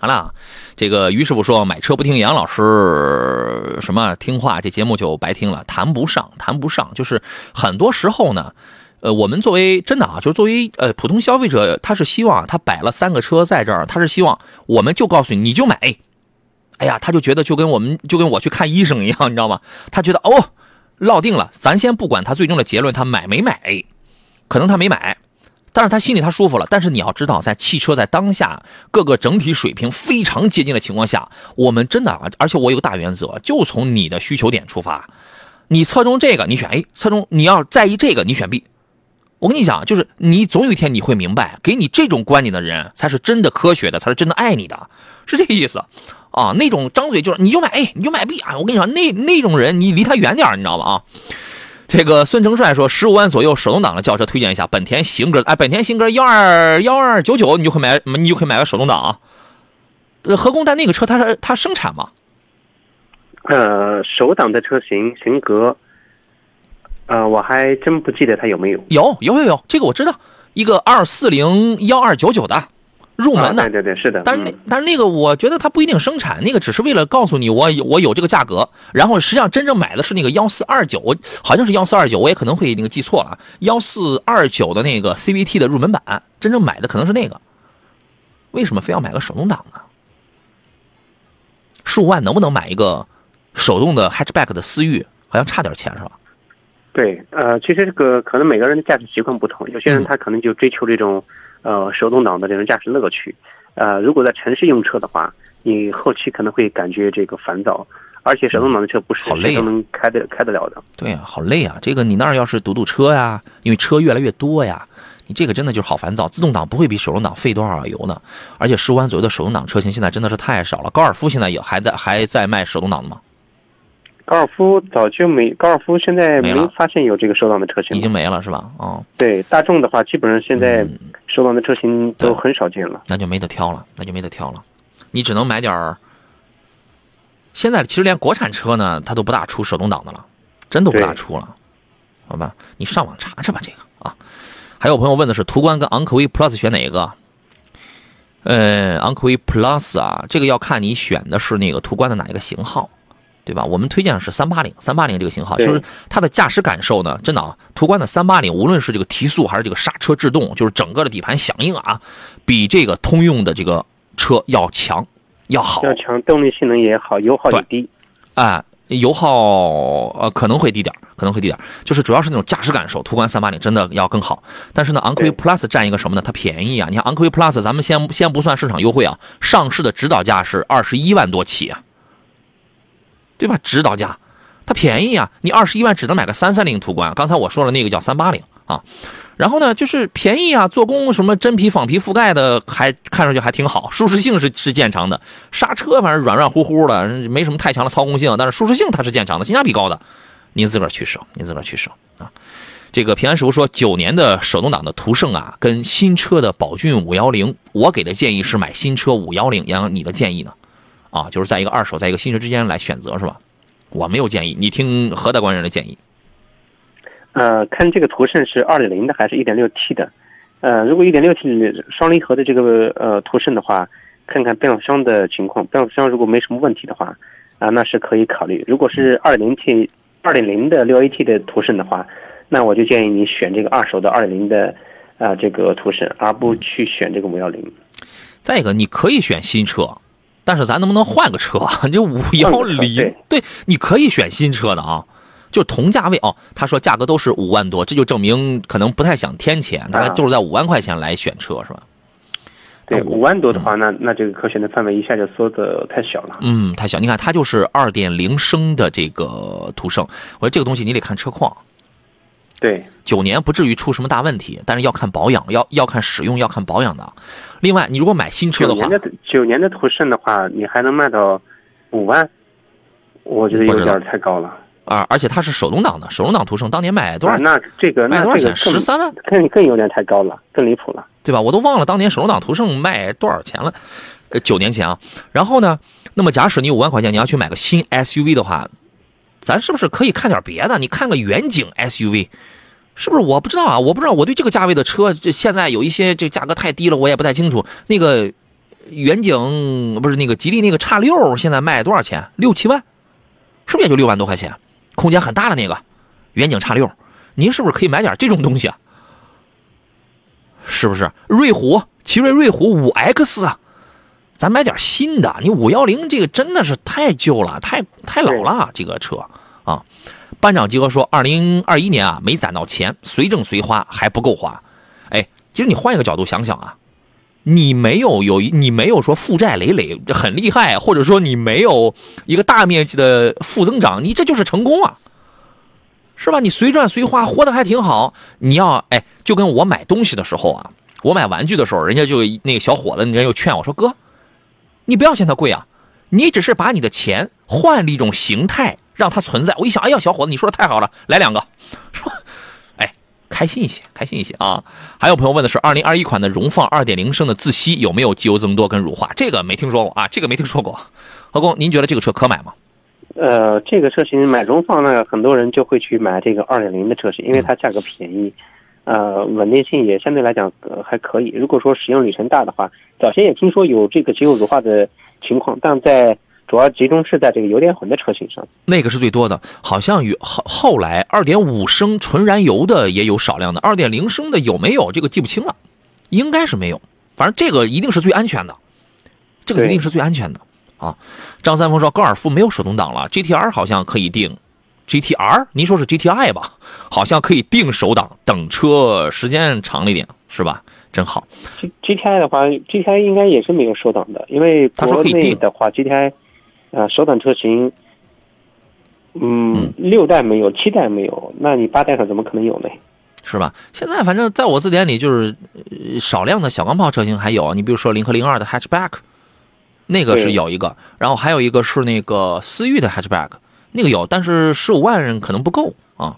好了，这个于师傅说买车不听杨老师什么听话，这节目就白听了，谈不上，谈不上。就是很多时候呢，呃，我们作为真的啊，就是作为呃普通消费者，他是希望他摆了三个车在这儿，他是希望我们就告诉你你就买。哎呀，他就觉得就跟我们就跟我去看医生一样，你知道吗？他觉得哦，落定了，咱先不管他最终的结论，他买没买，可能他没买。但是他心里他舒服了，但是你要知道，在汽车在当下各个整体水平非常接近的情况下，我们真的啊，而且我有个大原则，就从你的需求点出发，你侧重这个，你选 A；侧重你要在意这个，你选 B。我跟你讲，就是你总有一天你会明白，给你这种观点的人才是真的科学的，才是真的爱你的，是这个意思啊。那种张嘴就是你就买 A，你就买 B 啊，我跟你说，那那种人你离他远点，你知道吗？啊。这个孙成帅说，十五万左右手动挡的轿车推荐一下，本田型格，哎，本田型格幺二幺二九九，你就可以买，你就可以买个手动挡。呃，何工，但那个车它是它生产吗？呃，手挡的车型型格，呃，我还真不记得它有没有。有有有有，这个我知道，一个二四零幺二九九的。入门的，对对对，是的。但是那但是那个，我觉得它不一定生产，那个只是为了告诉你我我有这个价格。然后实际上真正买的是那个幺四二九，好像是幺四二九，我也可能会那个记错了。幺四二九的那个 CVT 的入门版，真正买的可能是那个。为什么非要买个手动挡呢？十五万能不能买一个手动的 Hatchback 的思域？好像差点钱是吧？对，呃，其实这个可能每个人的驾驶习惯不同，有些人他可能就追求这种。呃，手动挡的这种驾驶乐趣，呃，如果在城市用车的话，你后期可能会感觉这个烦躁，而且手动挡的车不是谁都能开得开得了的。对呀，好累啊！这个你那儿要是堵堵车呀，因为车越来越多呀，你这个真的就是好烦躁。自动挡不会比手动挡费多少油呢，而且十五万左右的手动挡车型现在真的是太少了。高尔夫现在也还在还在卖手动挡的吗？高尔夫早就没，高尔夫现在没发现有这个手挡的车型，已经没了是吧？哦，对，大众的话，基本上现在手挡的车型都很少见了，那就没得挑了，那就没得挑了，你只能买点儿。现在其实连国产车呢，它都不大出手动挡的了，真都不大出了，好吧？你上网查查吧，这个啊。还有朋友问的是途观跟昂科威 Plus 选哪个？呃，昂科威 Plus 啊，这个要看你选的是那个途观的哪一个型号。对吧？我们推荐的是三八零，三八零这个型号，就是它的驾驶感受呢，真的啊，途观的三八零，无论是这个提速还是这个刹车制动，就是整个的底盘响应啊，比这个通用的这个车要强，要好，要强，动力性能也好，油耗也低，啊，油耗呃可能会低点，可能会低点，就是主要是那种驾驶感受，途观三八零真的要更好。但是呢，昂科威 Plus 占一个什么呢？它便宜啊！你看昂科威 Plus，咱们先先不算市场优惠啊，上市的指导价是二十一万多起啊。对吧？指导价，它便宜啊！你二十一万只能买个三三零途观，刚才我说了那个叫三八零啊。然后呢，就是便宜啊，做工什么真皮、仿皮覆盖的，还看上去还挺好，舒适性是是见长的。刹车反正软软乎乎的，没什么太强的操控性，但是舒适性它是见长的，性价比高的。您自个儿取舍，您自个儿取舍啊。这个平安师傅说，九年的手动挡的途胜啊，跟新车的宝骏五幺零，我给的建议是买新车五幺零。杨洋，你的建议呢？啊，就是在一个二手，在一个新车之间来选择，是吧？我没有建议，你听何大官人的建议。呃，看这个途胜是二点零的还是一点六 T 的？呃，如果一点六 T 双离合的这个呃途胜的话，看看变速箱的情况，变速箱如果没什么问题的话，啊，那是可以考虑。如果是二点零 T、二点零的六 AT 的途胜的话，那我就建议你选这个二手的二点零的啊这个途胜，而不去选这个五幺零。再一个，你可以选新车。但是咱能不能换个车？这五幺零，对，你可以选新车的啊，就同价位哦。他说价格都是五万多，这就证明可能不太想添钱，大概就是在五万块钱来选车是吧？对，五万多的话，那那这个可选的范围一下就缩的太小了。嗯，太小。你看，它就是二点零升的这个途胜，我说这个东西你得看车况。对，九年不至于出什么大问题，但是要看保养，要要看使用，要看保养的。另外，你如果买新车的话，九年的九年的途胜的话，你还能卖到五万，我觉得有点太高了啊！而且它是手动挡的，手动挡途胜当年卖多少？那这个卖多少钱？十三万，更更有点太高了，更离谱了，对吧？我都忘了当年手动挡途胜卖多少钱了，呃，九年前啊。然后呢，那么假使你五万块钱你要去买个新 SUV 的话。咱是不是可以看点别的？你看个远景 SUV，是不是？我不知道啊，我不知道。我对这个价位的车，这现在有一些这价格太低了，我也不太清楚。那个远景不是那个吉利那个叉六，现在卖多少钱？六七万，是不是也就六万多块钱？空间很大的那个远景叉六，您是不是可以买点这种东西啊？是不是？瑞虎，奇瑞瑞虎五 X 啊，咱买点新的。你五幺零这个真的是太旧了，太太老了，这个车啊。班长集合说，二零二一年啊没攒到钱，随挣随花还不够花。哎，其实你换一个角度想想啊。你没有有你没有说负债累累很厉害，或者说你没有一个大面积的负增长，你这就是成功啊，是吧？你随赚随花，活得还挺好。你要哎，就跟我买东西的时候啊，我买玩具的时候，人家就那个小伙子，人家又劝我说：“哥，你不要嫌它贵啊，你只是把你的钱换了一种形态，让它存在。”我一想，哎呀，小伙子，你说的太好了，来两个，是 吧？开心一些，开心一些啊！还有朋友问的是，二零二一款的荣放二点零升的自吸有没有机油增多跟乳化？这个没听说过啊，这个没听说过。何工，您觉得这个车可买吗？呃，这个车型买荣放呢，很多人就会去买这个二点零的车型，因为它价格便宜，呃，稳定性也相对来讲呃还可以。如果说使用里程大的话，早先也听说有这个机油乳化的情况，但在主要集中是在这个油电混的车型上，那个是最多的，好像与后后来二点五升纯燃油的也有少量的，二点零升的有没有这个记不清了，应该是没有，反正这个一定是最安全的，这个一定是最安全的啊。张三丰说高尔夫没有手动挡了，GTR 好像可以定，GTR 您说是 GTI 吧？好像可以定手挡，等车时间长了一点是吧？真好。GTI 的话，GTI 应该也是没有手挡的，因为国内的话，GTI。啊，手挡车型，嗯，六代没有，七代没有，那你八代上怎么可能有呢？是吧？现在反正在我字典里就是少量的小钢炮车型还有，你比如说领克零二的 hatchback，那个是有一个，然后还有一个是那个思域的 hatchback，那个有，但是十五万可能不够啊。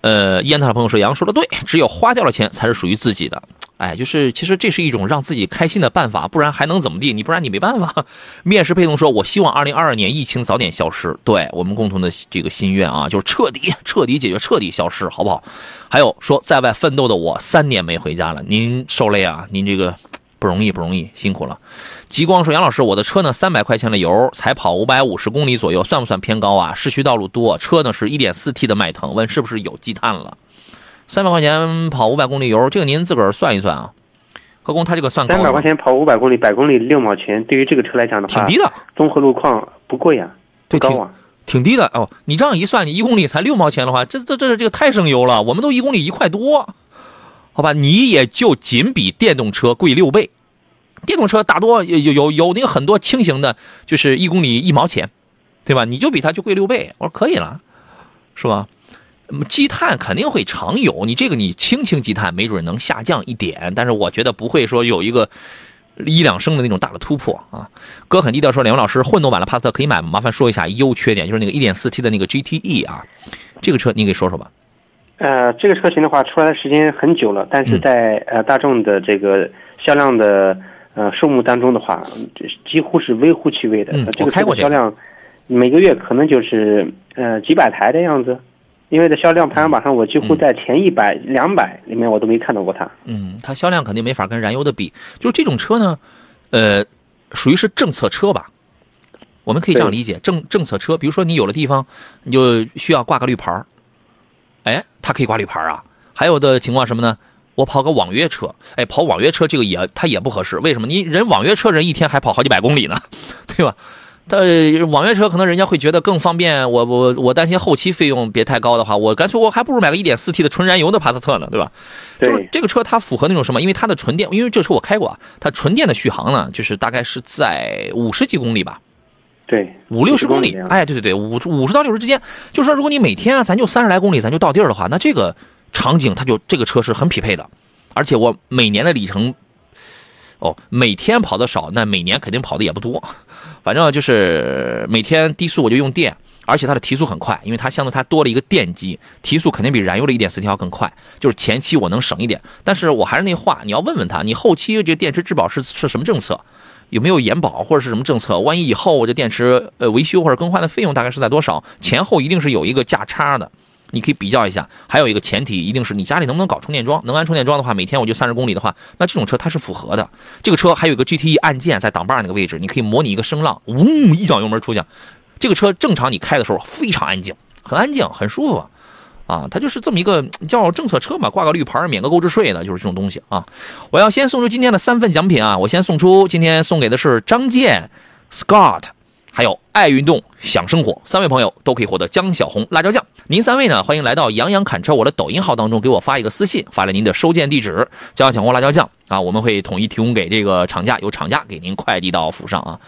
呃，烟台的朋友说杨说的对，只有花掉了钱才是属于自己的。哎，就是其实这是一种让自己开心的办法，不然还能怎么地？你不然你没办法。面试配动说：“我希望二零二二年疫情早点消失。”对我们共同的这个心愿啊，就是彻底、彻底解决、彻底消失，好不好？还有说在外奋斗的我三年没回家了，您受累啊！您这个不容易，不容易，辛苦了。极光说：“杨老师，我的车呢，三百块钱的油才跑五百五十公里左右，算不算偏高啊？市区道路多，车呢是一点四 T 的迈腾，问是不是有积碳了？”三百块钱跑五百公里油，这个您自个儿算一算啊。何工，他这个算高三百块钱跑五百公里，百公里六毛钱，对于这个车来讲的话，挺低的。综合路况不贵呀，对，挺挺低的哦。你这样一算，你一公里才六毛钱的话，这这这这个太省油了。我们都一公里一块多，好吧？你也就仅比电动车贵六倍。电动车大多有有有那个很多轻型的，就是一公里一毛钱，对吧？你就比它就贵六倍。我说可以了，是吧？积碳肯定会常有，你这个你轻轻积碳，没准能下降一点，但是我觉得不会说有一个一两升的那种大的突破啊。哥很低调说，两位老师，混动版的帕萨特可以买吗？麻烦说一下优缺点，就是那个 1.4T 的那个 GTE 啊，这个车你给说说吧。呃，这个车型的话，出来的时间很久了，但是在呃大众的这个销量的呃数目当中的话，几乎是微乎其微的。嗯，这个车销量每个月可能就是呃几百台的样子。因为在销量排行榜上，我几乎在前一百、两百里面，我都没看到过它。嗯，它销量肯定没法跟燃油的比。就是这种车呢，呃，属于是政策车吧？我们可以这样理解，政政策车。比如说你有的地方你就需要挂个绿牌哎，它可以挂绿牌啊。还有的情况什么呢？我跑个网约车，哎，跑网约车这个也它也不合适。为什么？你人网约车人一天还跑好几百公里呢，对吧？他网约车可能人家会觉得更方便，我我我担心后期费用别太高的话，我干脆我还不如买个一点四 T 的纯燃油的帕萨特呢，对吧？就是这个车它符合那种什么？因为它的纯电，因为这车我开过啊，它纯电的续航呢，就是大概是在五十几公里吧，对，五六十公里，哎，对对对，五五十到六十之间。就是说，如果你每天啊，咱就三十来公里，咱就到地儿的话，那这个场景它就这个车是很匹配的，而且我每年的里程。哦，每天跑的少，那每年肯定跑的也不多。反正就是每天低速我就用电，而且它的提速很快，因为它相对它多了一个电机，提速肯定比燃油的一点四 T 要更快。就是前期我能省一点，但是我还是那话，你要问问他，你后期这电池质保是是什么政策，有没有延保或者是什么政策？万一以后我这电池呃维修或者更换的费用大概是在多少？前后一定是有一个价差的。你可以比较一下。还有一个前提，一定是你家里能不能搞充电桩？能安充电桩的话，每天我就三十公里的话，那这种车它是符合的。这个车还有一个 GTE 按键在挡把那个位置，你可以模拟一个声浪，嗡，一脚油门出去。这个车正常你开的时候非常安静，很安静，很舒服。啊，它就是这么一个叫政策车嘛，挂个绿牌免个购置税的，就是这种东西啊。我要先送出今天的三份奖品啊，我先送出今天送给的是张健、Scott，还有爱运动享生活三位朋友都可以获得江小红辣椒酱。您三位呢，欢迎来到杨洋侃车我的抖音号当中给我发一个私信，发来您的收件地址，江小红辣椒酱啊，我们会统一提供给这个厂家，由厂家给您快递到府上啊。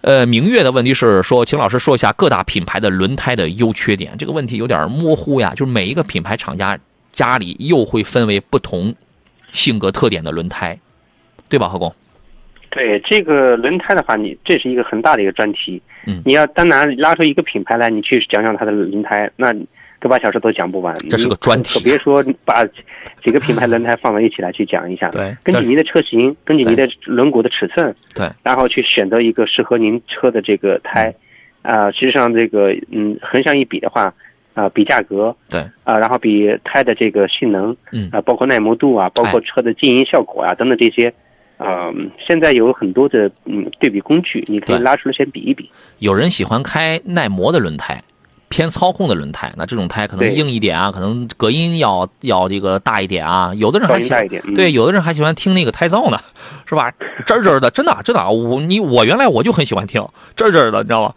呃，明月的问题是说，请老师说一下各大品牌的轮胎的优缺点。这个问题有点模糊呀，就是每一个品牌厂家家里又会分为不同性格特点的轮胎，对吧，何工？对这个轮胎的话，你这是一个很大的一个专题。嗯，你要单拿拉出一个品牌来，你去讲讲它的轮胎，那。个把小时都讲不完，这是个专题，可别说把几个品牌轮胎放到一起来去讲一下。对，根据您的车型，根据您的轮毂的尺寸，对，然后去选择一个适合您车的这个胎。啊，实际上这个嗯，横向一比的话，啊，比价格，对，啊，然后比胎的这个性能，嗯，啊，包括耐磨度啊，包括车的静音效果啊等等这些，啊，现在有很多的嗯对比工具，你可以拉出来先比一比。有人喜欢开耐磨的轮胎。偏操控的轮胎，那这种胎可能硬一点啊，可能隔音要要这个大一点啊。有的人还喜欢对，有的人还喜欢听那个胎噪呢，是吧？吱吱的，真的真的，我你我原来我就很喜欢听吱吱的，你知道吗？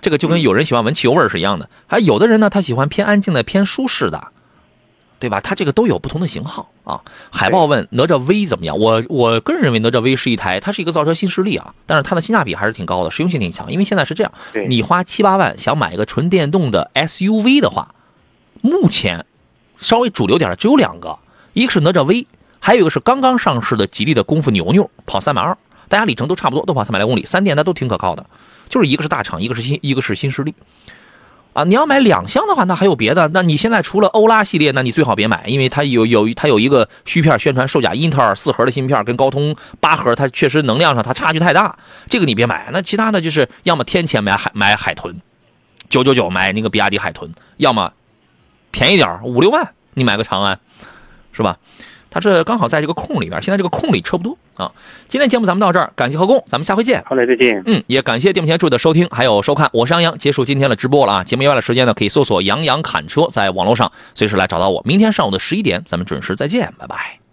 这个就跟有人喜欢闻汽油味是一样的。还有的人呢，他喜欢偏安静的、偏舒适的。对吧？它这个都有不同的型号啊。海豹问哪吒 V 怎么样？我我个人认为哪吒 V 是一台，它是一个造车新势力啊。但是它的性价比还是挺高的，实用性挺强。因为现在是这样，你花七八万想买一个纯电动的 SUV 的话，目前稍微主流点的只有两个，一个是哪吒 V，还有一个是刚刚上市的吉利的功夫牛牛，跑三百二，大家里程都差不多，都跑三百来公里，三电它都挺可靠的。就是一个是大厂，一个是新，一个是新势力。啊，你要买两厢的话，那还有别的。那你现在除了欧拉系列，那你最好别买，因为它有有它有一个虚片宣传售价，英特尔四核的芯片跟高通八核，它确实能量上它差距太大，这个你别买。那其他的就是要么天钱买海买海豚，九九九买那个比亚迪海豚，要么便宜点五六万你买个长安，是吧？它这刚好在这个空里边，现在这个空里车不多啊。今天节目咱们到这儿，感谢何工，咱们下回见。好嘞，再见。嗯，也感谢电幕前诸位的收听还有收看，我是杨洋，结束今天的直播了啊。节目以外的时间呢，可以搜索“杨洋侃车”在网络上随时来找到我。明天上午的十一点，咱们准时再见，拜拜。